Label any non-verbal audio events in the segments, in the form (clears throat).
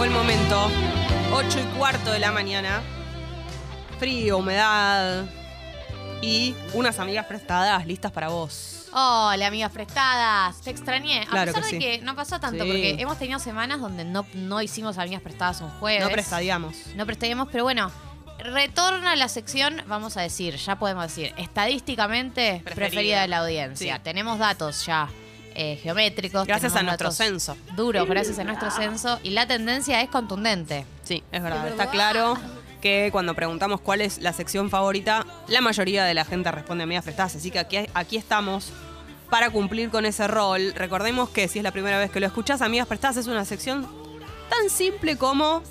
llegó el momento. 8 y cuarto de la mañana. Frío, humedad. Y unas amigas prestadas listas para vos. Hola, amigas prestadas. Te extrañé. A Claro pesar que de sí. que no pasó tanto, Sí. porque hemos tenido semanas donde no, no hicimos amigas prestadas un jueves. No prestadíamos. No prestaríamos, pero bueno, retorna la sección, vamos a decir, ya podemos decir, estadísticamente preferida, Preferida. de la audiencia. Sí. Tenemos datos ya eh, geométricos. Gracias a nuestro censo. Duros, gracias a nuestro censo. Y la tendencia es contundente. Sí, es verdad. Está claro que cuando preguntamos cuál es la sección favorita, la mayoría de la gente responde amigas prestadas. Así que aquí, aquí estamos para cumplir con ese rol. Recordemos que si es la primera vez que lo escuchás, amigas prestadas es una sección tan simple como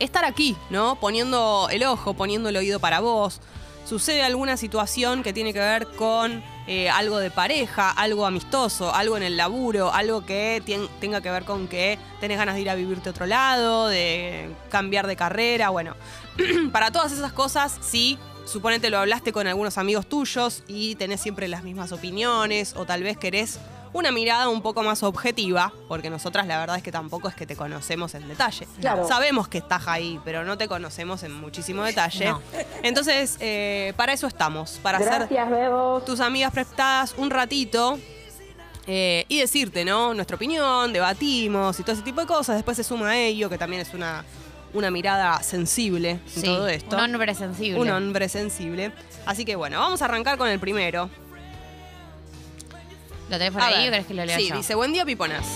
estar aquí, ¿no? Poniendo el ojo, poniendo el oído para vos. Sucede alguna situación que tiene que ver con eh, algo de pareja, algo amistoso, algo en el laburo, algo que tenga que ver con que tenés ganas de ir a vivirte a otro lado, de cambiar de carrera, bueno. (clears throat) para todas esas cosas, sí, suponete lo hablaste con algunos amigos tuyos y tenés siempre las mismas opiniones o tal vez querés una mirada un poco más objetiva, porque nosotras la verdad es que tampoco es que te conocemos en detalle. Claro. Sabemos que estás ahí, pero no te conocemos en muchísimo detalle. No. Entonces, eh, para eso estamos, para Bebos. tus amigas prestadas un ratito eh, y decirte, ¿no? Nuestra opinión, debatimos y todo ese tipo de cosas. Después se suma ello, que también es una, una mirada sensible en Sí, todo esto. Un hombre sensible. Un hombre sensible. Así que bueno, vamos a arrancar con el primero. ¿Lo tenés por A ahí ver. o querés que lo lea Sí, yo? dice, buen día, Piponas.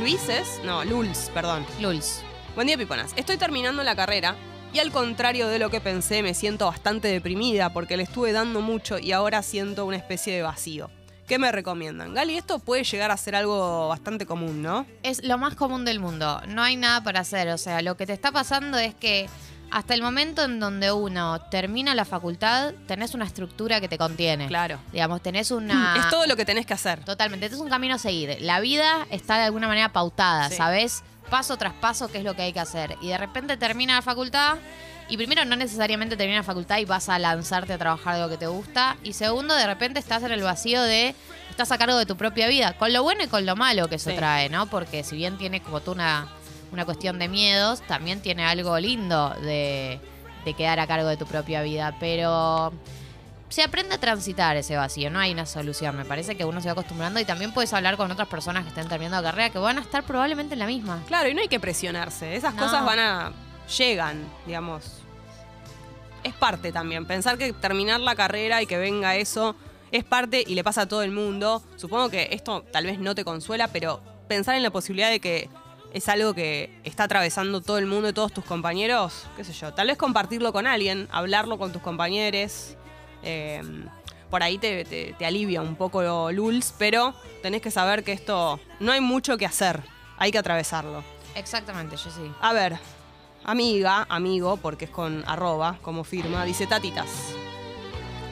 Luises, no, Luls, perdón. Luls. Buen día, Piponas. Estoy terminando la carrera y al contrario de lo que pensé, me siento bastante deprimida porque le estuve dando mucho y ahora siento una especie de vacío. ¿Qué me recomiendan? Gali, esto puede llegar a ser algo bastante común, ¿no? Es lo más común del mundo. No hay nada para hacer. O sea, lo que te está pasando es que hasta el momento en donde uno termina la facultad, tenés una estructura que te contiene. Claro. Digamos, tenés una. (clears throat) Es todo lo que tenés que hacer. Totalmente. Este es un camino a seguir. La vida está de alguna manera pautada, Sí. ¿sabes? Paso tras paso, qué es lo que hay que hacer. Y de repente termina la facultad. Y primero, no necesariamente termina la facultad y vas a lanzarte a trabajar de lo que te gusta. Y segundo, de repente estás en el vacío de. Estás a cargo de tu propia vida. Con lo bueno y con lo malo que eso Sí. trae, ¿no? Porque si bien tiene como tú una, una cuestión de miedos, también tiene algo lindo de, de quedar a cargo de tu propia vida. Pero se aprende a transitar ese vacío, no hay una solución. Me parece que uno se va acostumbrando y también puedes hablar con otras personas que estén terminando carrera que van a estar probablemente en la misma. Claro, y no hay que presionarse. Esas No. cosas van a. llegan, digamos. Es parte también. Pensar que terminar la carrera y que venga eso es parte y le pasa a todo el mundo. Supongo que esto tal vez no te consuela, pero pensar en la posibilidad de que es algo que está atravesando todo el mundo y todos tus compañeros, qué sé yo. Tal vez compartirlo con alguien, hablarlo con tus compañeros. eh, por ahí te, te- te alivia un poco Lulz, pero tenés que saber que esto no hay mucho que hacer. Hay que atravesarlo. Exactamente, yo sí. A ver, amiga, amigo, porque es con arroba como firma, dice Tatitas.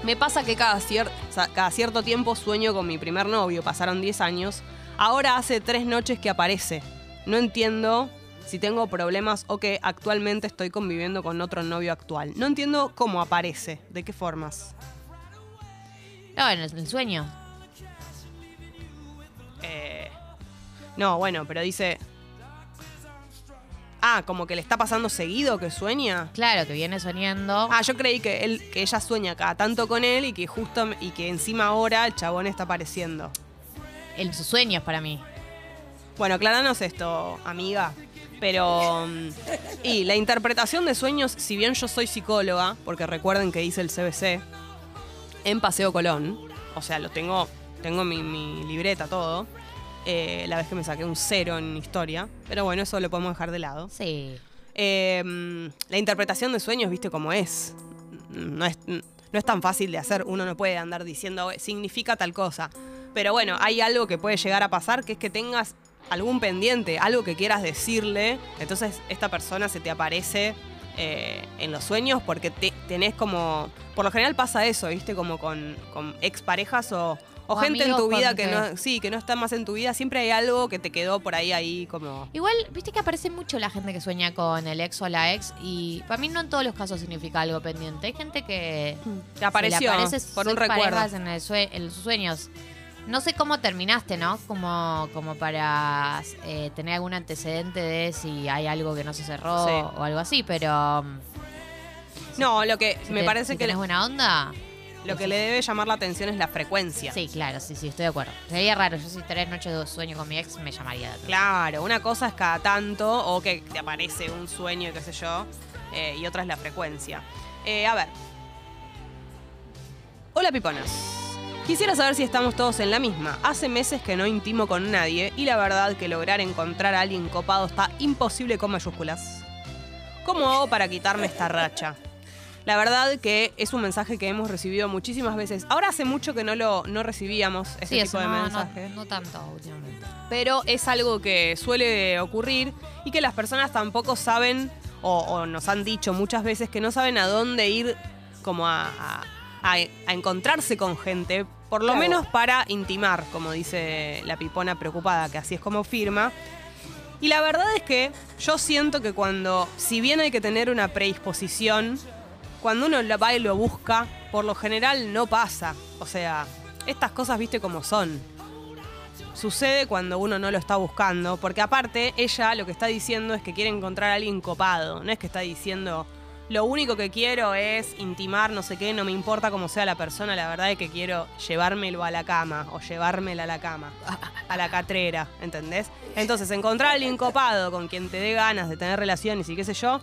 Me pasa que cada, cier- cada cierto tiempo sueño con mi primer novio, pasaron 10 años. Ahora hace tres noches que aparece. No entiendo si tengo problemas o que actualmente estoy conviviendo con otro novio actual. No entiendo cómo aparece, de qué formas. No, en el, el sueño. Eh, no, bueno, pero dice... Ah, como que le está pasando seguido que sueña. Claro, que viene soñando. Ah, yo creí que él, que ella sueña cada tanto con él y que justo y que encima ahora el chabón está apareciendo. En sus sueños para mí. Bueno, aclaranos esto, amiga. Pero. mm, Y la interpretación de sueños, si bien yo soy psicóloga, porque recuerden que hice el CBC en Paseo Colón, o sea, lo tengo, tengo mi, mi libreta, todo. eh, la vez que me saqué un cero en historia. Pero bueno, eso lo podemos dejar de lado. Sí. Eh, la interpretación de sueños, viste cómo es. No es, no es tan fácil de hacer. Uno no puede andar diciendo significa tal cosa. Pero bueno, hay algo que puede llegar a pasar, que es que tengas algún pendiente, algo que quieras decirle. Entonces esta persona se te aparece eh, en los sueños porque te, tenés como... Por lo general pasa eso, viste, como con, con exparejas o, o O gente en tu vida que no, sí, que no está más en tu vida. Siempre hay algo que te quedó por ahí, ahí como... Igual, viste que aparece mucho la gente que sueña con el ex o la ex y para mí no en todos los casos significa algo pendiente. Hay gente que Te apareció se le aparece por un recuerdo. en, el sue- en sus sueños. No sé cómo terminaste, ¿no? Como, como para eh, tener algún antecedente de si hay algo que no se cerró Sí. o algo así, pero mm, No, lo que si me te- parece si que tenés buena onda. lo que le debe llamar la atención es la frecuencia. Sí, claro, sí, sí, estoy de acuerdo. Sería raro, yo si tres noches de sueño con mi ex me llamaría. de. Claro, una cosa es cada tanto o que te aparece un sueño, qué sé yo, eh, y otra es la frecuencia. Eh, a ver. Hola piponas. Quisiera saber si estamos todos en la misma. Hace meses que no intimo con nadie y la verdad que lograr encontrar a alguien copado está imposible con mayúsculas. ¿Cómo hago para quitarme esta racha? La verdad que es un mensaje que hemos recibido muchísimas veces. Ahora hace mucho que no lo no recibíamos Sí, tipo eso de no, no, mensajes no tanto últimamente. pero es algo que suele ocurrir y que las personas tampoco saben o, o nos han dicho muchas veces que no saben a dónde ir como a, a- a- a encontrarse con gente, por lo Claro. menos para intimar, como dice la pipona preocupada, que así es como firma. Y la verdad es que yo siento que cuando, si bien hay que tener una predisposición, cuando uno la va y lo busca, por lo general no pasa. O sea, estas cosas viste como son sucede cuando uno no lo está buscando, porque aparte ella lo que está diciendo es que quiere encontrar a alguien copado, no es que está diciendo lo único que quiero es intimar, no sé qué, no me importa cómo sea la persona, la verdad es que quiero llevármelo a la cama o llevármela a la cama, a la catrera, ¿entendés? Entonces, encontrar a alguien copado con quien te dé ganas de tener relaciones y qué sé yo,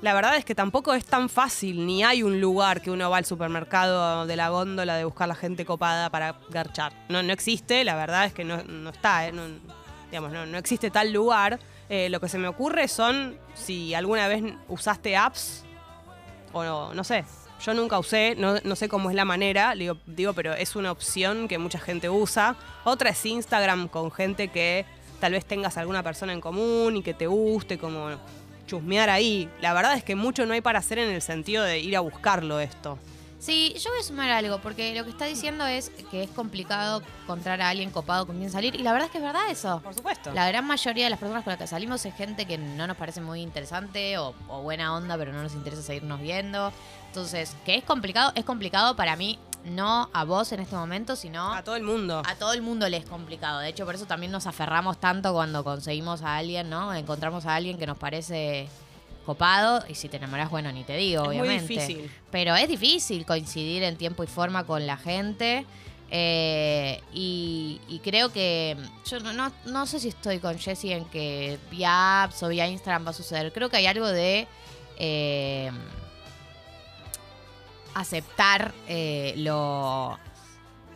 la verdad es que tampoco es tan fácil, ni hay un lugar que uno va al supermercado de la góndola de buscar la gente copada para garchar. No, no existe, la verdad es que no, no está, ¿eh? digamos, no, no existe tal lugar. Eh, lo que se me ocurre son si alguna vez usaste apps o no, no sé. Yo nunca usé, no, no sé cómo es la manera, digo, digo, pero es una opción que mucha gente usa. Otra es Instagram con gente que tal vez tengas alguna persona en común y que te guste, como chusmear ahí. La verdad es que mucho no hay para hacer en el sentido de ir a buscarlo esto. Sí, yo voy a sumar algo, porque lo que está diciendo es que es complicado encontrar a alguien copado con quien salir, y la verdad es que es verdad eso. Por supuesto. La gran mayoría de las personas con las que salimos es gente que no nos parece muy interesante o, o buena onda, pero no nos interesa seguirnos viendo. Entonces, que es complicado, es complicado para mí, no a vos en este momento, sino A todo el mundo. a todo el mundo le es complicado. De hecho, por eso también nos aferramos tanto cuando conseguimos a alguien, ¿no? Encontramos a alguien que nos parece copado y si te enamoras, bueno, ni te digo, Es muy obviamente. difícil. Pero es difícil coincidir en tiempo y forma con la gente. eh, y, y creo que yo no, no, no sé si estoy con Jessie en que vía apps o vía Instagram va a suceder. Creo que hay algo de eh, aceptar eh, lo...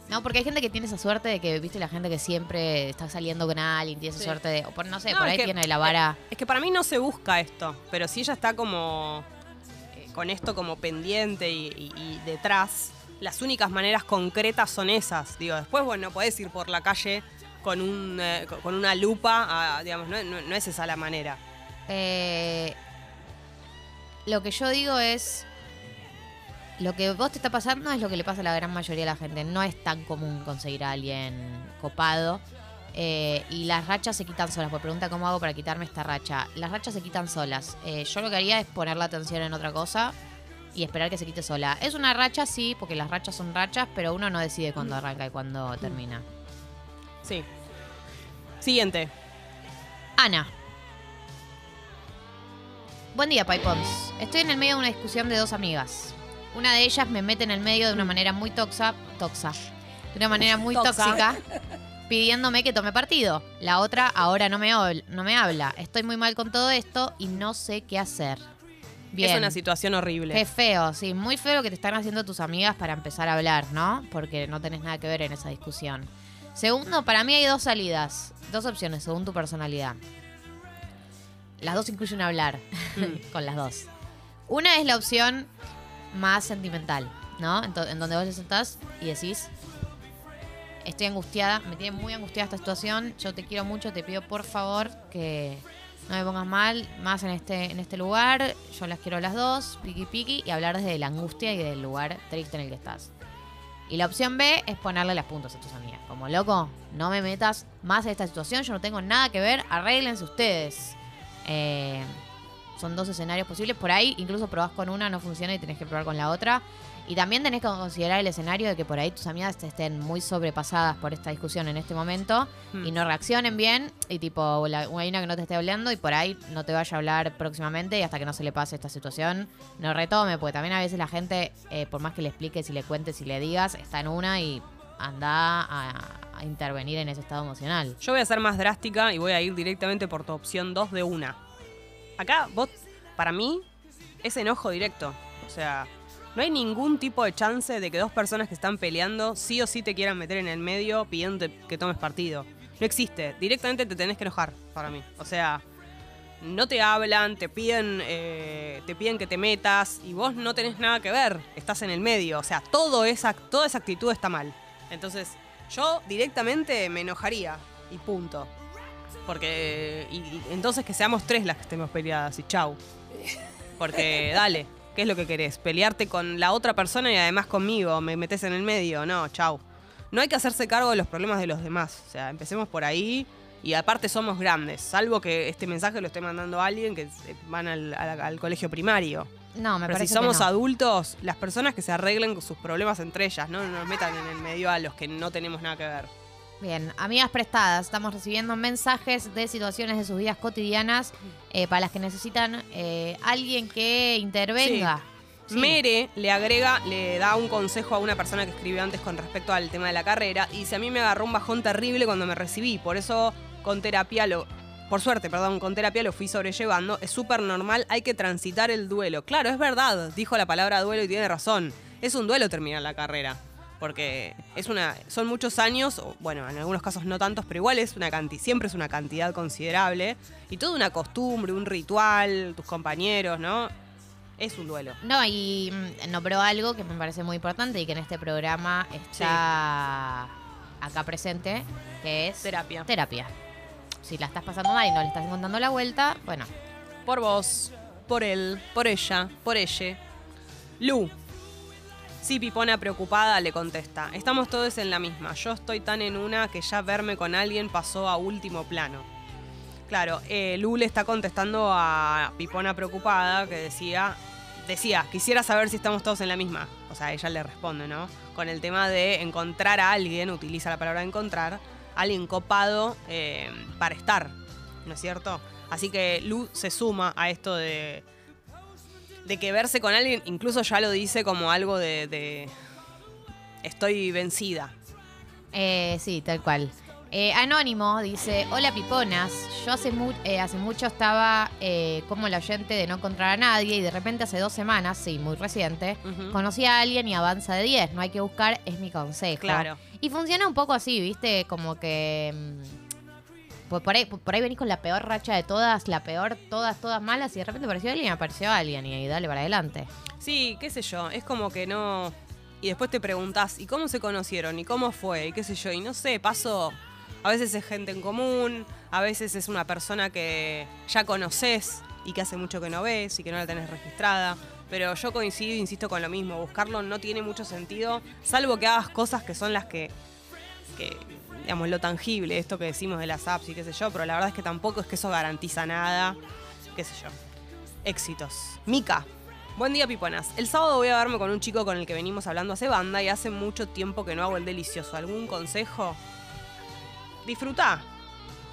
No, porque hay gente que tiene esa suerte de que, viste, la gente que siempre está saliendo con alguien, tiene esa Sí. suerte de... O por, no sé, No, por ahí que- tiene la vara... Es que para mí no se busca esto, pero si ella está como eh, con esto como pendiente y, y- y detrás, las únicas maneras concretas son esas. Digo, después, bueno, podés ir por la calle con, un, eh, con una lupa, a- digamos, no, no- no es esa la manera. Eh, lo que yo digo es. Lo que vos te está pasando es lo que le pasa a la gran mayoría de la gente. No es tan común conseguir a alguien copado. Eh, y las rachas se quitan solas. Por pregunta, ¿cómo hago para quitarme esta racha? Las rachas se quitan solas. Eh, yo lo que haría es poner la atención en otra cosa y esperar que se quite sola. Es una racha, sí, porque las rachas son rachas, pero uno no decide cuándo arranca y cuándo termina. Sí. Siguiente. Ana. Buen día, Pipons. Estoy en el medio de una discusión de dos amigas. Una de ellas me mete en el medio de una manera muy toxa, toxa, de una manera muy tóxica, pidiéndome que tome partido. La otra ahora no me, no me habla. Estoy muy mal con todo esto y no sé qué hacer. Bien. Es una situación horrible. Qué feo, sí, muy feo lo que te están haciendo tus amigas para empezar a hablar, ¿no? Porque no tenés nada que ver en esa discusión. Segundo, para mí hay dos salidas, dos opciones según tu personalidad. Las dos incluyen hablar Mm. (laughs) con las dos. Una es la opción más sentimental, ¿no? Ento- En, donde vos te sentás y decís, estoy angustiada, me tiene muy angustiada esta situación, yo te quiero mucho, te pido por favor que no me pongas mal, más en este, en este lugar, yo las quiero las dos, piqui piqui, y hablar desde la angustia y del lugar triste en el que estás. Y la opción B es ponerle las puntas a tus amigas. Como loco, no me metas más en esta situación, yo no tengo nada que ver, arréglense ustedes. Eh, son dos escenarios posibles. Por ahí, incluso probás con una, no funciona y tenés que probar con la otra. Y también tenés que considerar el escenario de que por ahí tus amigas estén muy sobrepasadas por esta discusión en este momento Hmm. y no reaccionen bien. Y tipo, la, hay una que no te esté hablando y por ahí no te vaya a hablar próximamente y hasta que no se le pase esta situación, no retome. Porque también a veces la gente, eh, por más que le expliques y le cuentes y le digas, está en una y anda a, a intervenir en ese estado emocional. Yo voy a ser más drástica y voy a ir directamente por tu opción 2 de una. Acá, vos, para mí, es enojo directo. O sea, no hay ningún tipo de chance de que dos personas que están peleando sí o sí te quieran meter en el medio pidiendo que tomes partido. No existe. Directamente te tenés que enojar, para mí. O sea, no te hablan, te piden, eh, te piden que te metas y vos no tenés nada que ver. Estás en el medio. O sea, todo esa, toda esa actitud está mal. Entonces, yo directamente me enojaría y punto. Porque. Y, y entonces que seamos tres las que estemos peleadas y chau. Porque, (laughs) dale, ¿qué es lo que querés? ¿Pelearte con la otra persona y además conmigo? ¿Me metes en el medio? No, chau. No hay que hacerse cargo de los problemas de los demás. O sea, empecemos por ahí. Y aparte somos grandes, salvo que este mensaje lo esté mandando alguien que van al, al- al colegio primario. No, me Pero si somos que no. adultos, las personas que se arreglen con sus problemas entre ellas, no nos metan en el medio a los que no tenemos nada que ver. Bien, amigas prestadas, estamos recibiendo mensajes de situaciones de sus vidas cotidianas eh, para las que necesitan eh, alguien que intervenga. Sí. Mere le agrega, le da un consejo a una persona que escribió antes con respecto al tema de la carrera y dice, a mí me agarró un bajón terrible cuando me recibí, por eso con terapia lo... Por suerte, perdón, con terapia lo fui sobrellevando. Es súper normal, hay que transitar el duelo. Claro, es verdad, dijo la palabra duelo y tiene razón. Es un duelo terminar la carrera. Porque es una, son muchos años, o, bueno, en algunos casos no tantos, pero igual es una cantidad, siempre es una cantidad considerable. Y toda una costumbre, un ritual, tus compañeros, ¿no? Es un duelo. No, y mm, nombró algo que me parece muy importante y que en este programa está acá presente, que es Terapia. terapia. Si la estás pasando mal y no le estás encontrando la vuelta, bueno, Por vos, por él, por ella, por ella. Lu. Sí, Pipona preocupada le contesta. Estamos todos en la misma. Yo estoy tan en una que ya verme con alguien pasó a último plano. Claro, eh, Lu le está contestando a Pipona preocupada que decía, decía, quisiera saber si estamos todos en la misma. O sea, ella le responde, ¿no? Con el tema de encontrar a alguien, utiliza la palabra encontrar, alguien copado eh, para estar, ¿no es cierto? Así que Lu se suma a esto de, de que verse con alguien, incluso ya lo dice como algo de, de estoy vencida. Eh, sí, tal cual. Eh, Anónimo dice, hola piponas, yo hace, mu- eh, hace mucho estaba eh, como la oyente de no encontrar a nadie y de repente hace dos semanas, sí, muy reciente, conocí a alguien y avanza de 10, no hay que buscar, es mi consejo. Claro. Y funciona un poco así, viste, como que... mm, Por, por ahí, por ahí venís con la peor racha de todas, la peor, todas, todas malas, y de repente apareció alguien apareció alguien, y ahí dale para adelante. Sí, qué sé yo, es como que no... Y después te preguntás, ¿y cómo se conocieron? ¿Y cómo fue? ¿Y qué sé yo? Y no sé, paso... A veces es gente en común, a veces es una persona que ya conoces y que hace mucho que no ves y que no la tenés registrada. Pero yo coincido, insisto con lo mismo, buscarlo no tiene mucho sentido, salvo que hagas cosas que son las que, que, digamos, lo tangible, esto que decimos de las apps y qué sé yo, pero la verdad es que tampoco es que eso garantiza nada, qué sé yo. Éxitos. Mica. Buen día, piponas. El sábado voy a verme con un chico con el que venimos hablando hace banda y hace mucho tiempo que no hago el delicioso. ¿Algún consejo? Disfrutá.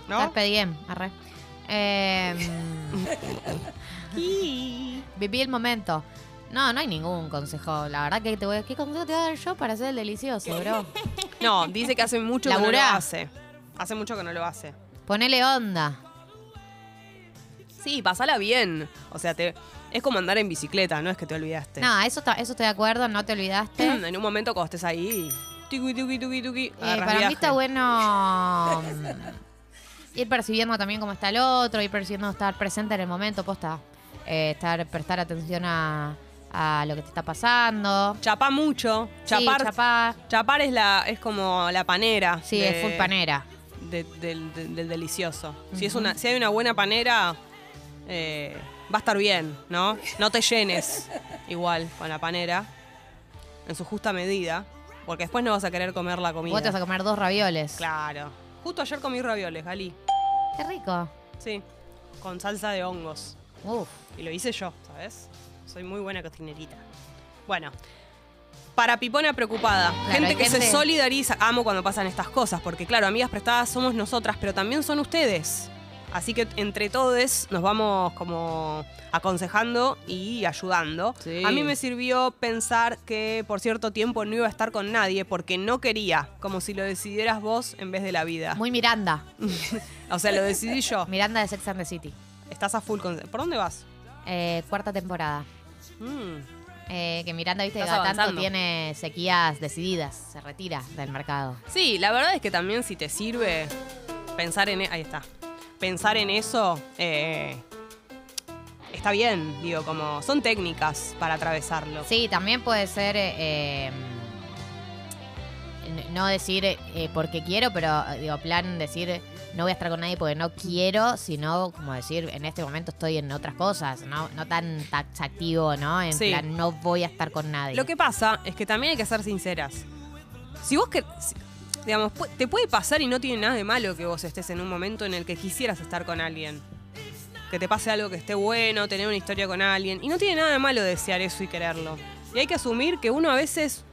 ¿No? Carpe diem, arre. Em, (laughs) Viví el momento. No, no hay ningún consejo. La verdad que te voy a... ¿Qué consejo te voy a dar yo para hacer el delicioso, bro? (laughs) No, dice que hace mucho que no lo Laburá. hace. Hace mucho que no lo hace. Ponele onda. Sí, pasala bien. O sea, te, es como andar en bicicleta, no es que te olvidaste. No, eso, ta- eso estoy de acuerdo, no te olvidaste. (clears throat) En un momento cuando estés ahí, tuki, tuki, tuki, tuki, Eh, para mí viaje. está bueno mm, ir percibiendo también cómo está el otro, ir percibiendo estar presente en el momento, posta. Eh, estar, prestar atención a, a lo que te está pasando. Chapá mucho. Chapar, Sí, chapar. chapar es, la, es como la panera. Sí, de- es full panera. de- del delicioso. si, es una, si hay una buena panera, eh, va a estar bien, ¿no? No te llenes igual con la panera, en su justa medida, porque después no vas a querer comer la comida. Vos te vas a comer dos ravioles. Claro. Justo ayer comí ravioles, Gali. Qué rico. Sí, con salsa de hongos. Uf. Y lo hice yo, ¿sabes? Soy muy buena cocinerita. Bueno, Para Pipona preocupada. gente que se solidariza. Amo cuando pasan estas cosas, porque claro, amigas prestadas somos nosotras, pero también son ustedes. Así que entre todos nos vamos como aconsejando y ayudando. Sí. A mí me sirvió pensar que por cierto tiempo no iba a estar con nadie porque no quería, como si lo decidieras vos en vez de la vida. Muy Miranda. (laughs) O sea, lo decidí yo. (laughs) Miranda de Sex and the City. Estás a full con... ¿Por dónde vas? Eh, cuarta temporada. Mm. Eh, que Miranda, viste, que Estás cada tanto avanzando. tiene sequías decididas. Se retira del mercado. Sí, la verdad es que también si te sirve pensar en... e- Ahí está. Pensar en eso eh, está bien, digo, como son técnicas para atravesarlo. Sí, también puede ser. eh, eh, n- no decir eh, porque quiero, pero eh, digo, plan decir no voy a estar con nadie porque no quiero, sino como decir en este momento estoy en otras cosas, no, no tan taxativo, ¿no? En Sí. plan no voy a estar con nadie. Lo que pasa es que también hay que ser sinceras. Si vos que digamos, te puede pasar y no tiene nada de malo que vos estés en un momento en el que quisieras estar con alguien. Que te pase algo que esté bueno, tener una historia con alguien. Y no tiene nada de malo desear eso y quererlo. Y hay que asumir que uno a veces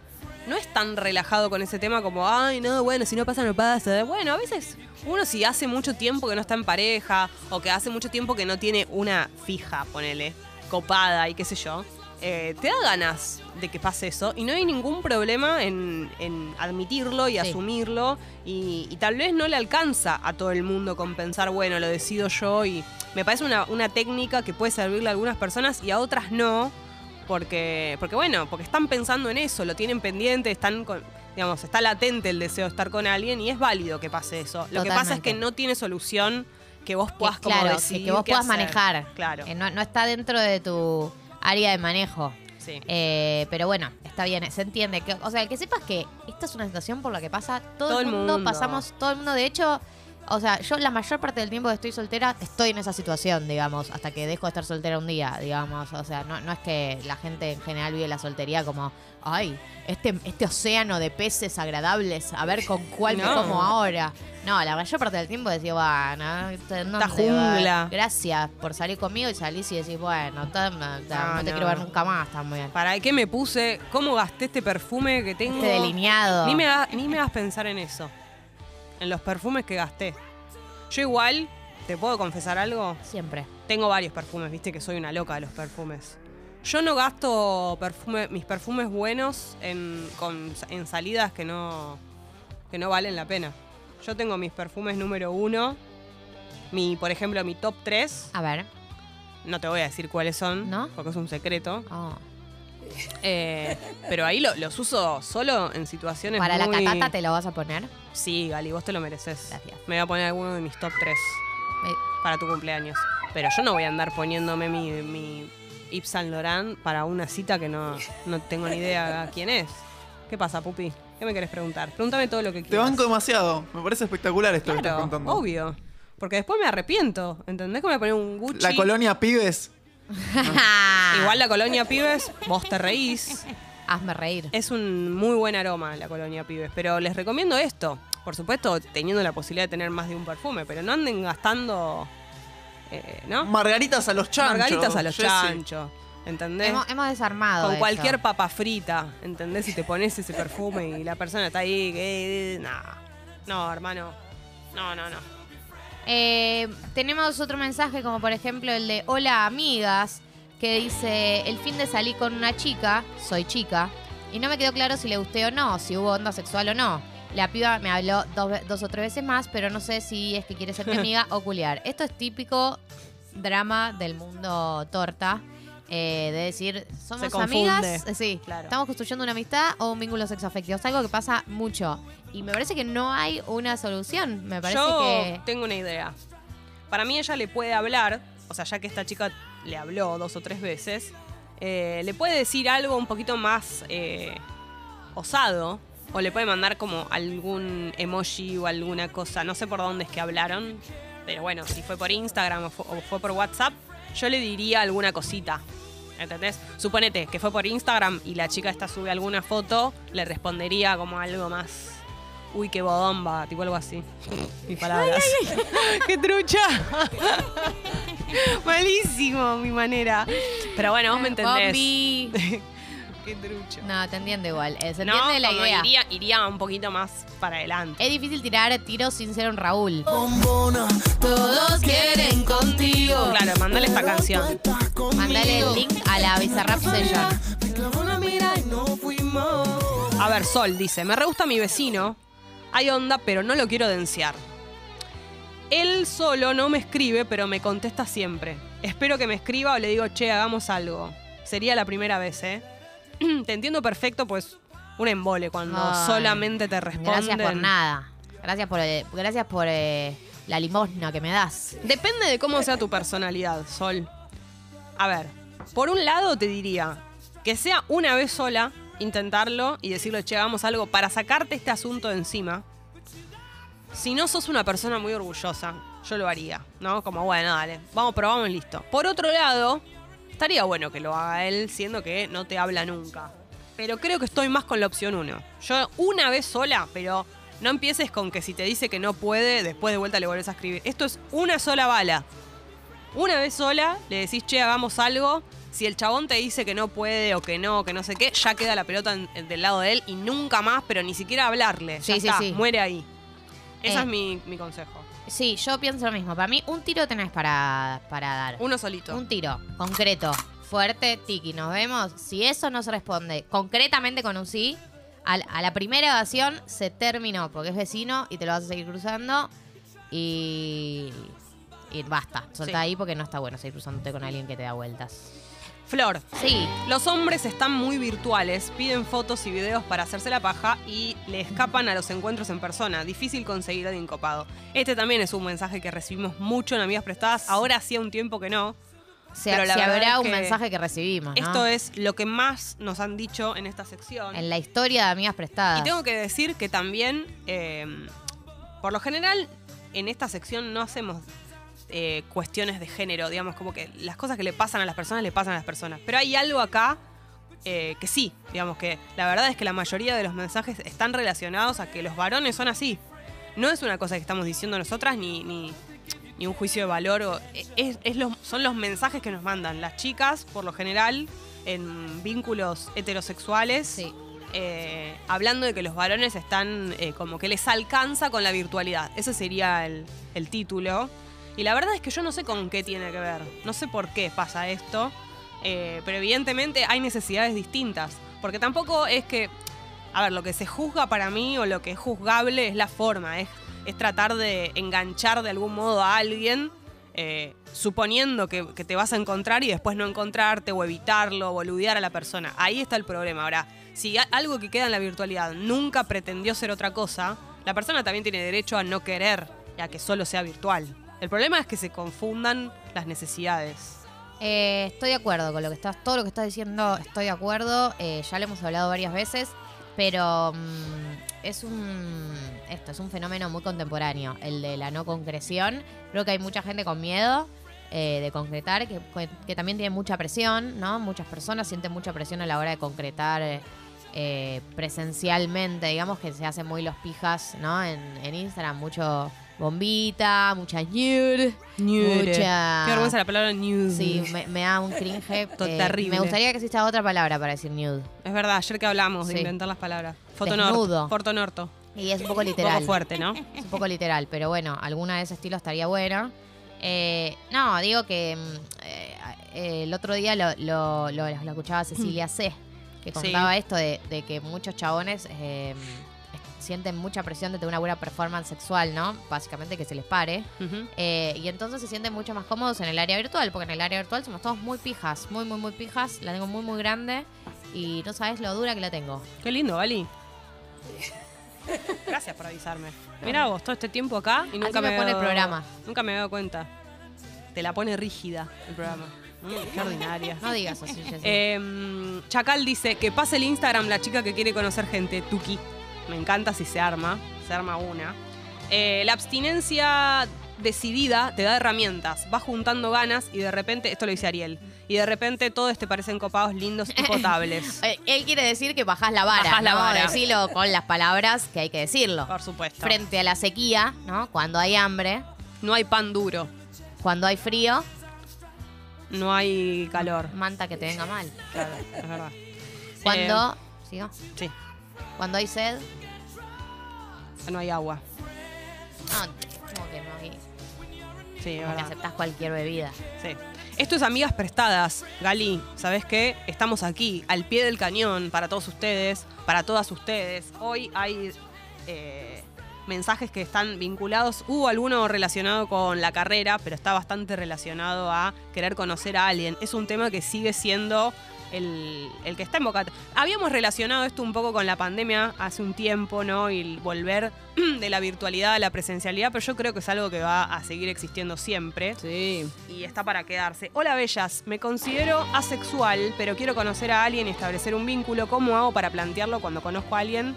no es tan relajado con ese tema como, ay, no, bueno, si no pasa, no pasa. Bueno, a veces uno si hace mucho tiempo que no está en pareja o que hace mucho tiempo que no tiene una fija, ponele, copada y qué sé yo, eh, te da ganas de que pase eso y no hay ningún problema en, en admitirlo y Sí. asumirlo y, y tal vez no le alcanza a todo el mundo con pensar, bueno, lo decido yo y me parece una, una técnica que puede servirle a algunas personas y a otras no porque, porque bueno, porque están pensando en eso, lo tienen pendiente, están con, digamos, está latente el deseo de estar con alguien y es válido que pase eso. Lo que pasa es que no tiene solución que vos puedas como claro, que- decidir que vos puedas hacer. manejar. Claro. Eh, no, no está dentro de tu área de manejo. Sí. Eh, pero bueno, está bien, se entiende. Que, o sea, que sepas que esta es una situación por la que pasa todo, el mundo, mundo. pasamos, todo el mundo. De hecho, o sea, yo la mayor parte del tiempo que estoy soltera estoy en esa situación, digamos, hasta que dejo de estar soltera un día, digamos. O sea, no, no es que la gente en general vive la soltería como, ay, este, este océano de peces agradables, a ver con cuál me No. como ahora. No, la mayor parte del tiempo decía, bueno, ¿en dónde va? jungla. Gracias por salir conmigo y salís y decís, bueno, ta- ta- no, No, te quiero ver nunca más, está muy bien. ¿Para qué me puse? ¿Cómo gasté este perfume que tengo? Este delineado. Ni me, haga- ni me hagas pensar en eso. En los perfumes que gasté. Yo igual, ¿te puedo confesar algo? Siempre. Tengo varios perfumes, viste que soy una loca de los perfumes. Yo no gasto perfume, mis perfumes buenos en, con- en salidas que no, que no valen la pena. Yo tengo mis perfumes número uno, mi, por ejemplo, mi top 3. A ver. No te voy a decir cuáles son, ¿No? porque es un secreto. Oh. Eh, pero ahí lo- los uso solo en situaciones Para muy... la catata te lo vas a poner. Sí, Gali, vos te lo mereces. Gracias. Me voy a poner alguno de mis top 3 Me- para tu cumpleaños. Pero yo no voy a andar poniéndome mi, mi Yves Saint Laurent para una cita que no, no tengo ni idea quién es. ¿Qué pasa, Pupi? ¿Qué me querés preguntar? Pregúntame todo lo que Te quieras. banco demasiado. Me parece espectacular esto que estás Claro, contando. obvio. Porque después me arrepiento. ¿Entendés que me voy a poner un Gucci? La colonia pibes. Igual la colonia Pibes, vos te reís. Hazme reír. Es un muy buen aroma la colonia Pibes. Pero les recomiendo esto. Por supuesto, teniendo la posibilidad de tener más de un perfume. Pero no anden gastando. eh, ¿No? Margaritas a los chanchos. Margaritas a los Jessy. chanchos. ¿Entendés? Hemos, hemos desarmado. Con eso. cualquier papa frita, ¿entendés? Si te pones ese perfume y la persona está ahí, que. No, no, hermano. No, no, no. Eh, tenemos otro mensaje, como por ejemplo el de Hola amigas, que dice: El fin de salí con una chica, soy chica, y no me quedó claro si le gusté o no, si hubo onda sexual o no. La piba me habló dos, dos o tres veces más, pero no sé si es que quiere ser mi (laughs) amiga o culiar. Esto es típico drama del mundo torta. Eh, de decir, somos confunde. amigas, eh, sí, Claro. estamos construyendo una amistad o un vínculo sexoafectivo. Es algo que pasa mucho. Y me parece que no hay una solución. Me parece Yo que. tengo una idea. Para mí ella le puede hablar, o sea, ya que esta chica le habló dos o tres veces, eh, le puede decir algo un poquito más eh, osado, o le puede mandar como algún emoji o alguna cosa, no sé por dónde es que hablaron, pero bueno, si fue por Instagram o fue por WhatsApp, yo le diría alguna cosita. ¿Entendés? Suponete que fue por Instagram y la chica esta sube alguna foto, le respondería como algo más. Uy, qué bodomba, tipo algo así. Mis palabras. (laughs) ¡Qué trucha! Malísimo mi manera. Pero bueno, vos me entendés. (laughs) Qué trucho. No, te entiendo igual. Eh, se No, entiende la como idea. Iría, iría un poquito más para adelante. Es difícil tirar tiros sin ser un Raúl. Todos quieren contigo. Claro, mandale esta canción. Mandale el link a la Bizarrap Session. A ver, Sol dice, me re gusta mi vecino. Hay onda, pero no lo quiero denciar. Él solo no me escribe, pero me contesta siempre. Espero que me escriba o le digo, che, hagamos algo. Sería la primera vez, ¿eh? (clears throat) te entiendo perfecto, pues un embole cuando Ay, solamente te responden. Gracias por nada. Gracias por, eh, gracias por eh, la limosna que me das. Depende de cómo sea tu personalidad, Sol. A ver, por un lado te diría que sea una vez sola, intentarlo y decirle, che, hagamos algo para sacarte este asunto de encima. Si no sos una persona muy orgullosa, yo lo haría, ¿no? Como, bueno, dale, vamos, probamos listo. Por otro lado, estaría bueno que lo haga él, siendo que no te habla nunca. Pero creo que estoy más con la opción uno. Yo una vez sola, pero no empieces con que si te dice que no puede, después de vuelta le volvés a escribir. Esto es una sola bala. Una vez sola, le decís, che, hagamos algo. Si el chabón te dice que no puede o que no, que no sé qué, ya queda la pelota en- en- del lado de él y nunca más, pero ni siquiera hablarle. Ya sí, está, sí. muere ahí. Ese Eh. es mi, mi consejo. Sí, yo pienso lo mismo. Para mí, un tiro tenés para, para dar. Uno solito. Un tiro, concreto, fuerte, tiki, nos vemos. Si eso no se responde concretamente con un sí, al- a, la primera evasión se terminó, porque es vecino y te lo vas a seguir cruzando y, y basta. Solta Sí. ahí porque no está bueno seguir cruzándote con alguien que te da vueltas. Flor. Sí, Los hombres están muy virtuales, piden fotos y videos para hacerse la paja y le escapan a los encuentros en persona. Difícil conseguir a alguien copado. Este también es un mensaje que recibimos mucho en Amigas Prestadas. Ahora hacía un tiempo que no. se, Pero la se habrá es un que mensaje que recibimos. ¿no? Esto es lo que más nos han dicho en esta sección. En la historia de amigas prestadas. Y tengo que decir que también, eh, por lo general, en esta sección no hacemos eh, cuestiones de género, digamos, como que las cosas que le pasan a las personas le pasan a las personas. Pero hay algo acá eh, que sí, digamos que la verdad es que la mayoría de los mensajes están relacionados a que los varones son así. No es una cosa que estamos diciendo nosotras ni, ni, ni un juicio de valor. o- es, es los- son los mensajes que nos mandan las chicas, por lo general, en vínculos heterosexuales. Sí. eh, hablando de que los varones están eh, como que les alcanza con la virtualidad. Ese sería el, el título. Y la verdad es que yo no sé con qué tiene que ver. No sé por qué pasa esto. eh, pero evidentemente hay necesidades distintas. Porque tampoco es que. A ver, lo que se juzga para mí o lo que es juzgable es la forma. Es, es tratar de enganchar de algún modo a alguien. eh, suponiendo que, te vas a encontrar y después no encontrarte o evitarlo o boludear a la persona. Ahí está el problema. Ahora, si algo que queda en la virtualidad nunca pretendió ser otra cosa, la persona también tiene derecho a no querer y a que solo sea virtual. El problema es que se confundan las necesidades. Eh, estoy de acuerdo con lo que estás, todo lo que estás diciendo, estoy de acuerdo. eh, ya lo hemos hablado varias veces, pero mm, es un esto es un fenómeno muy contemporáneo, el de la no concreción. Creo que hay mucha gente con miedo eh, de concretar, que, también tiene mucha presión, ¿no? Muchas personas sienten mucha presión a la hora de concretar. eh, presencialmente, digamos que se hacen muy los pijas, ¿no? En, en Instagram, mucho bombita, mucha nude, mucha... Qué vergüenza la palabra news. Sí, me, me da un cringe. (laughs) Eh, terrible. Me gustaría que exista otra palabra para decir nude. Es verdad, ayer que hablamos de Sí. inventar las palabras. Desnudo. Fotonorto. Fotonorto. Y es un poco Un literal. poco fuerte, ¿no? (laughs) Es un poco literal, pero bueno, alguna de ese estilo estaría buena. Eh, no, digo que mm, eh, eh, el otro día lo, lo, lo- lo escuchaba Cecilia C., que contaba esto de, de que muchos chabones eh, sienten mucha presión de tener una buena performance sexual, ¿no? Básicamente que se les pare. Eh, y entonces se sienten mucho más cómodos en el área virtual, porque en el área virtual somos todos muy pijas, muy, muy, muy pijas. La tengo muy, muy grande y no sabes lo dura que la tengo. Qué lindo, Vali. (laughs) Gracias por avisarme. Mira vos, todo este tiempo acá y nunca Así me me, pone el programa. Nunca me he dado cuenta. Te la pone rígida el programa. Mm, qué ordinaria. No digas así, Jessy. Eh, Chacal dice que pase el Instagram la chica que quiere conocer gente, Tuki. Me encanta si se arma, se arma una. Eh, la abstinencia decidida te da herramientas, vas juntando ganas y de repente, esto lo dice Ariel, y de repente todos te parecen copados, lindos y potables. (laughs) Eh, Él quiere decir que bajás la vara, Bajás la ¿no? vara. Decirlo con las palabras que hay que decirlo. Por supuesto. Frente a la sequía, ¿no? Cuando hay hambre, No hay pan duro, cuando hay frío, no hay calor. manta que te venga mal. Claro, es verdad. Cuando, ¿sigo? Sí, Cuando hay sed, no hay agua. no, como que no hay. Sí, Como que aceptás cualquier bebida. Sí. Esto es Amigas Prestadas, Gali. ¿Sabes qué? Estamos aquí, al pie del cañón, para todos ustedes, para todas ustedes. Hoy hay eh, mensajes que están vinculados. Hubo alguno relacionado con la carrera, pero está bastante relacionado a querer conocer a alguien. Es un tema que sigue siendo el, el que está en boca. Habíamos relacionado esto un poco con la pandemia hace un tiempo, ¿no? Y el volver (clears throat) de la virtualidad a la presencialidad, pero yo creo que es algo que va a seguir existiendo siempre Sí. y está para quedarse. Hola bellas, me considero asexual, pero quiero conocer a alguien y establecer un vínculo. ¿Cómo hago para plantearlo cuando conozco a alguien?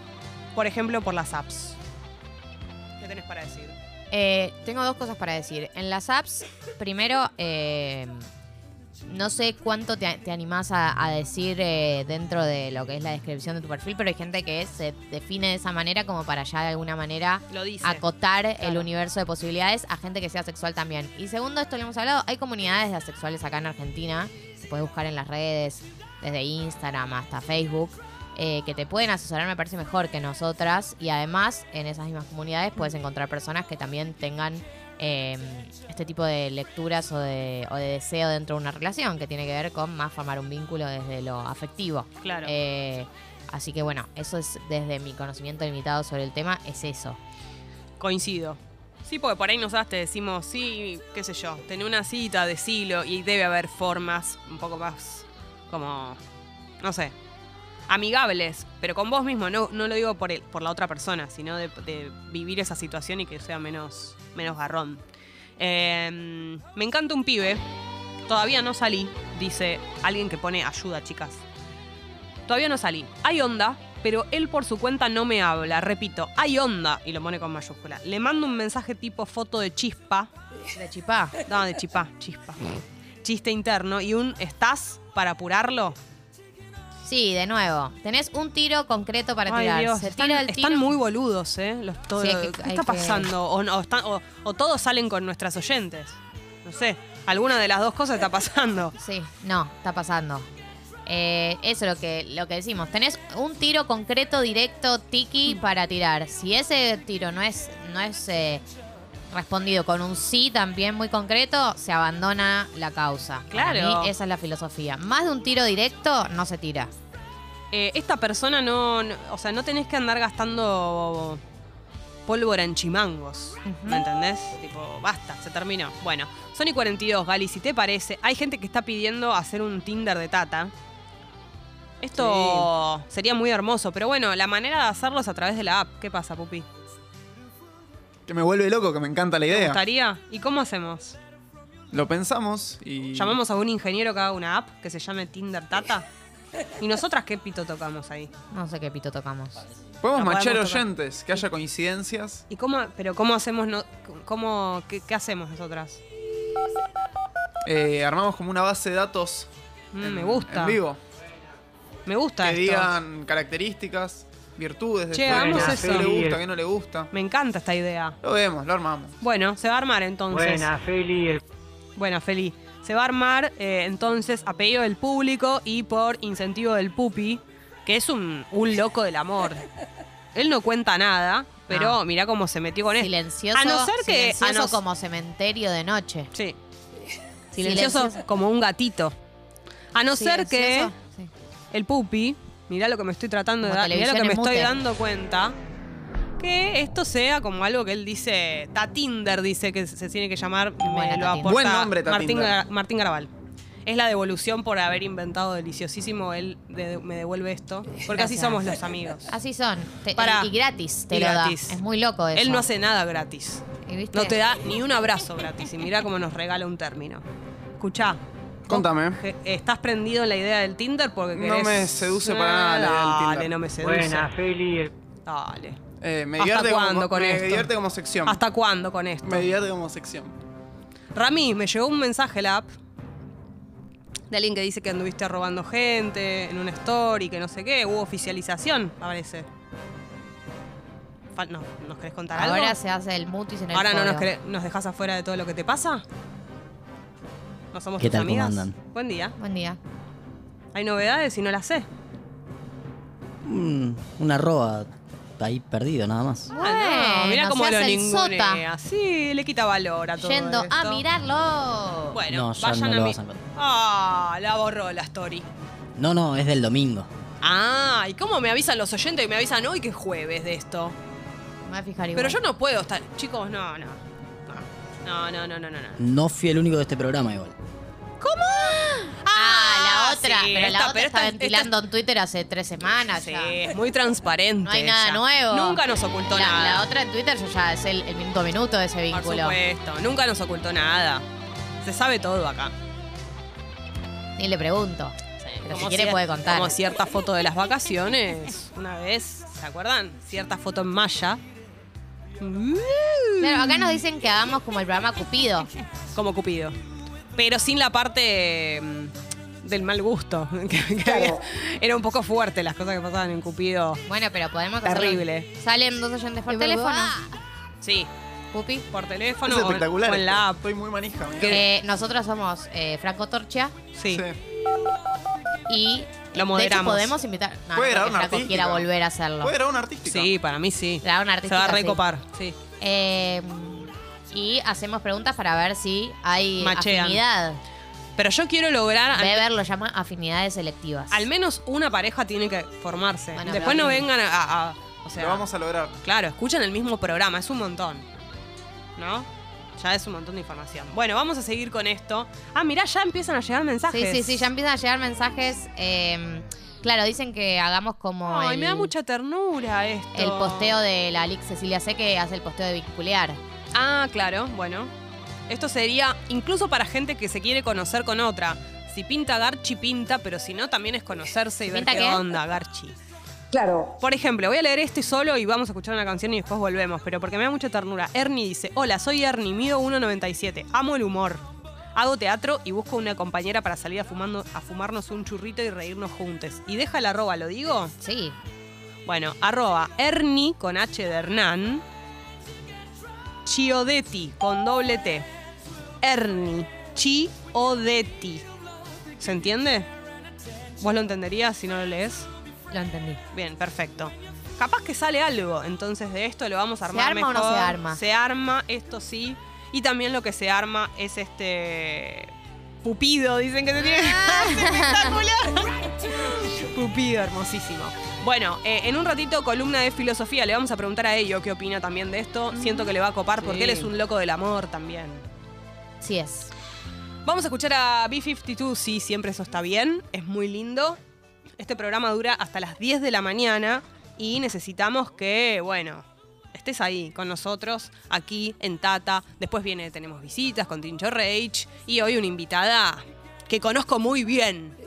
Por ejemplo, por las apps. ¿Qué tenés para decir? Eh, tengo dos cosas para decir. En las apps, primero, eh, no sé cuánto te, te animás a, a decir eh, dentro de lo que es la descripción de tu perfil, pero hay gente que se define de esa manera como para ya de alguna manera Lo dice. acotar el universo de posibilidades a gente que sea sexual también. Y segundo, esto lo hemos hablado, hay comunidades de asexuales acá en Argentina, se puede buscar en las redes, desde Instagram hasta Facebook, eh, que te pueden asesorar, me parece mejor que nosotras. Y además, en esas mismas comunidades puedes encontrar personas que también tengan eh, este tipo de lecturas o de, o de deseo dentro de una relación, que tiene que ver con más formar un vínculo desde lo afectivo. Claro. Eh, así que bueno, eso es desde mi conocimiento limitado sobre el tema, es eso. Coincido. Sí, porque por ahí nosotras te decimos, sí, qué sé yo, tener una cita, decilo, y debe haber formas un poco más como, no sé, amigables, pero con vos mismo, no, no lo digo por, el, por la otra persona, sino de, de vivir esa situación y que sea menos, menos garrón. Eh, me encanta un pibe, todavía no salí, dice alguien que pone ayuda, chicas. Todavía no salí. Hay onda, pero él por su cuenta no me habla. Repito, hay onda, y lo pone con mayúscula. Le mando un mensaje tipo foto de chispa. De chipá. No, de chipá, chispa. Chiste interno y un ¿estás para apurarlo? Sí, de nuevo. Tenés un tiro concreto para Ay, tirar. Dios, Se están, tira el tiro. están muy boludos, ¿eh? Los, todo- Sí, es que ¿Qué está que- pasando? O, no, están- o- o todos salen con nuestras oyentes. No sé, alguna de las dos cosas está pasando. (laughs) Sí, no, está pasando. Eh, eso es lo que, lo que decimos. Tenés un tiro concreto, directo, tiki para tirar. Si ese tiro no es, no es eh, respondido con un sí también muy concreto, se abandona la causa. Para Claro. mí, esa es la filosofía. Más de un tiro directo no se tira. Eh, esta persona no, no- O sea, no tenés que andar gastando pólvora en chimangos. ¿Me entendés? Tipo, basta, se terminó. Bueno, Sony 42, Gali, si te parece, hay gente que está pidiendo hacer un Tinder de Tata. Esto sería muy hermoso, pero bueno, la manera de hacerlo es a través de la app. ¿Qué pasa, Pupi? Que me vuelve loco, que me encanta la ¿Te idea. gustaría? ¿Y cómo hacemos? Lo pensamos y. ¿Llamamos a un ingeniero que haga una app que se llame Tinder Tata? ¿Y nosotras qué pito tocamos ahí? No sé qué pito tocamos. Podemos La machar podemos tocar. oyentes, que haya coincidencias. ¿Y cómo, pero cómo hacemos, no, cómo, qué, qué hacemos nosotras? Eh, armamos como una base de datos. Mm, en- me gusta. En vivo. Me gusta Que esto. digan características, virtudes de Che, hagamos qué eso. le gusta, qué no le gusta. Me encanta esta idea. Lo vemos, lo armamos. Bueno, se va a armar entonces. Buena, Feli. el- Bueno, Feli. Se va a armar eh, entonces a pedido del público y por incentivo del Pupi, que es un, un loco del amor. Él no cuenta nada, pero No. mirá cómo se metió con esto. Silencioso, A no ser que- a silencioso no- como cementerio de noche. Sí. Silencioso, Silencioso. como un gatito. A no ser que sí. el Pupi, mirá lo que me estoy tratando de dar, mirá lo que me estoy dando cuenta, que esto sea como algo que él dice, Tatinder dice que se tiene que llamar, me Buena lo aporta Buen nombre, Martín. Gar- Martín Garabal. Es la devolución por haber inventado deliciosísimo, él de- me devuelve esto, porque así somos los amigos. Así son. Te-. Y gratis te Y lo gratis. da. Es muy loco eso. Él no hace nada gratis. ¿Y viste? No te da ni un abrazo gratis. Y mira cómo nos regala un término. Escuchá. Contame. Je- ¿Estás prendido en la idea del Tinder? Porque No querés- me seduce para nada la idea del Dale, Tinder. no me seduce. Buena, Feli. el- Dale. Eh, me ¿Hasta divierte cuándo como, con me esto? divierte como sección. ¿Hasta cuándo con esto? Me divierte como sección. Rami, me llegó un mensaje la app de alguien que dice que anduviste robando gente en una story, que no sé qué. Hubo oficialización, parece. Fal- no, ¿Nos querés contar algo? Ahora se hace el mutis en el Ahora no nos, querés- nos dejás afuera de todo lo que te pasa. ¿No somos ¿Qué tus tal, cómo amigas? andan? Buen día. Buen día. Hay novedades y no las sé. Un, un arroba ahí perdido, nada más. Ah, no, Bueno, mirá cómo lo el ningunea. Sí, le quita valor a todo Yendo a mirarlo. Bueno, No, ya vayan no a lo mi... vas a encontrar. Ah, la borró la story. No, no, es del domingo. Ah, ¿y cómo me avisan los oyentes y me avisan hoy que es jueves de esto? Me voy a fijar igual. Pero yo no puedo estar. Chicos, no, no. No, no, no, no, no. no. No fui el único de este programa igual. La otra. sí, pero esta- la otra pero está esta- ventilando en Twitter hace tres semanas Sí, ya. es muy transparente. No hay nada ella. nuevo. Nunca nos ocultó la, nada. La otra en Twitter yo ya es el, el minuto a minuto de ese Por vínculo. supuesto, nunca nos ocultó nada. Se sabe todo acá. Ni le pregunto. Pero si quiere puede contar. Como cierta foto de las vacaciones. Una vez, ¿se acuerdan? Cierta foto en malla. Claro, acá nos dicen que hagamos como el programa Cupido. Como Cupido. Pero sin la parte mm, del mal gusto. (laughs) que- que había- Era un poco fuerte las cosas que pasaban en Cupido. Bueno, pero podemos hacerlo. Terrible. Salen dos oyentes por Es teléfono. Sí, Pupi. por Es teléfono o en- espectacular. o en la app. Estoy muy manija. Que nosotros somos eh, Franco Torcha Sí. Sí. y Lo de hecho moderamos. podemos invitar. No, Puede no grabar una quiera artística. volver a hacerlo. ¿Puede grabar una artística? Sí, para mí sí. Grabar una Se va a artística, sí. recopar, sí. Eh, y hacemos preguntas para ver si hay Machean. afinidad. Pero yo quiero lograr Weber lo llama afinidades selectivas. al menos una pareja tiene que formarse. Bueno, Después pero- no vengan a, a- a- o sea, Lo vamos a lograr. claro, escuchan el mismo programa, es un montón. ¿No? Ya es un montón de información. Bueno, vamos a seguir con esto. Ah, mirá, ya empiezan a llegar mensajes. Sí, sí, sí, ya empiezan a llegar mensajes. eh, claro, dicen que hagamos como Ay, el, me da mucha ternura esto. el posteo de la Alix Cecilia C que hace el posteo de vincular. Ah, claro, bueno. Esto sería incluso para gente que se quiere conocer con otra. Si pinta Garchi, pinta, pero si no, también es conocerse y ver ¿Pinta qué, qué? onda, Garchi. Claro. Por ejemplo, voy a leer este solo y vamos a escuchar una canción y después volvemos, pero porque me da mucha ternura. Ernie dice, hola, soy Ernie, mido 1,97, amo el humor. Hago teatro y busco una compañera para salir a, fumando, a fumarnos un churrito y reírnos juntos. Y deja el arroba, ¿lo digo? Sí. Bueno, arroba Ernie con H de Hernán. Chiodetti con doble T. Ernie. Chiodetti. ¿Se entiende? ¿Vos lo entenderías si no lo lees? Lo entendí. Bien, perfecto. Capaz que sale algo, entonces de esto lo vamos a ¿Se armar arma o no mejor. se arma? Se arma, esto sí. Y también lo que se arma es este. Pupido, dicen que se tiene. Ah. ¡Es (laughs) espectacular! Pupido, hermosísimo. Bueno, eh, en un ratito, columna de filosofía. Le vamos a preguntar a ello qué opina también de esto. Siento que le va a copar porque él es un loco del amor también. Sí es. Vamos a escuchar a B52, sí, siempre eso está bien, es muy lindo. Este programa dura hasta las 10 de la mañana y necesitamos que, bueno, estés ahí con nosotros, aquí en Tata. Después viene, tenemos visitas con Tincho Rage y hoy una invitada que conozco muy bien.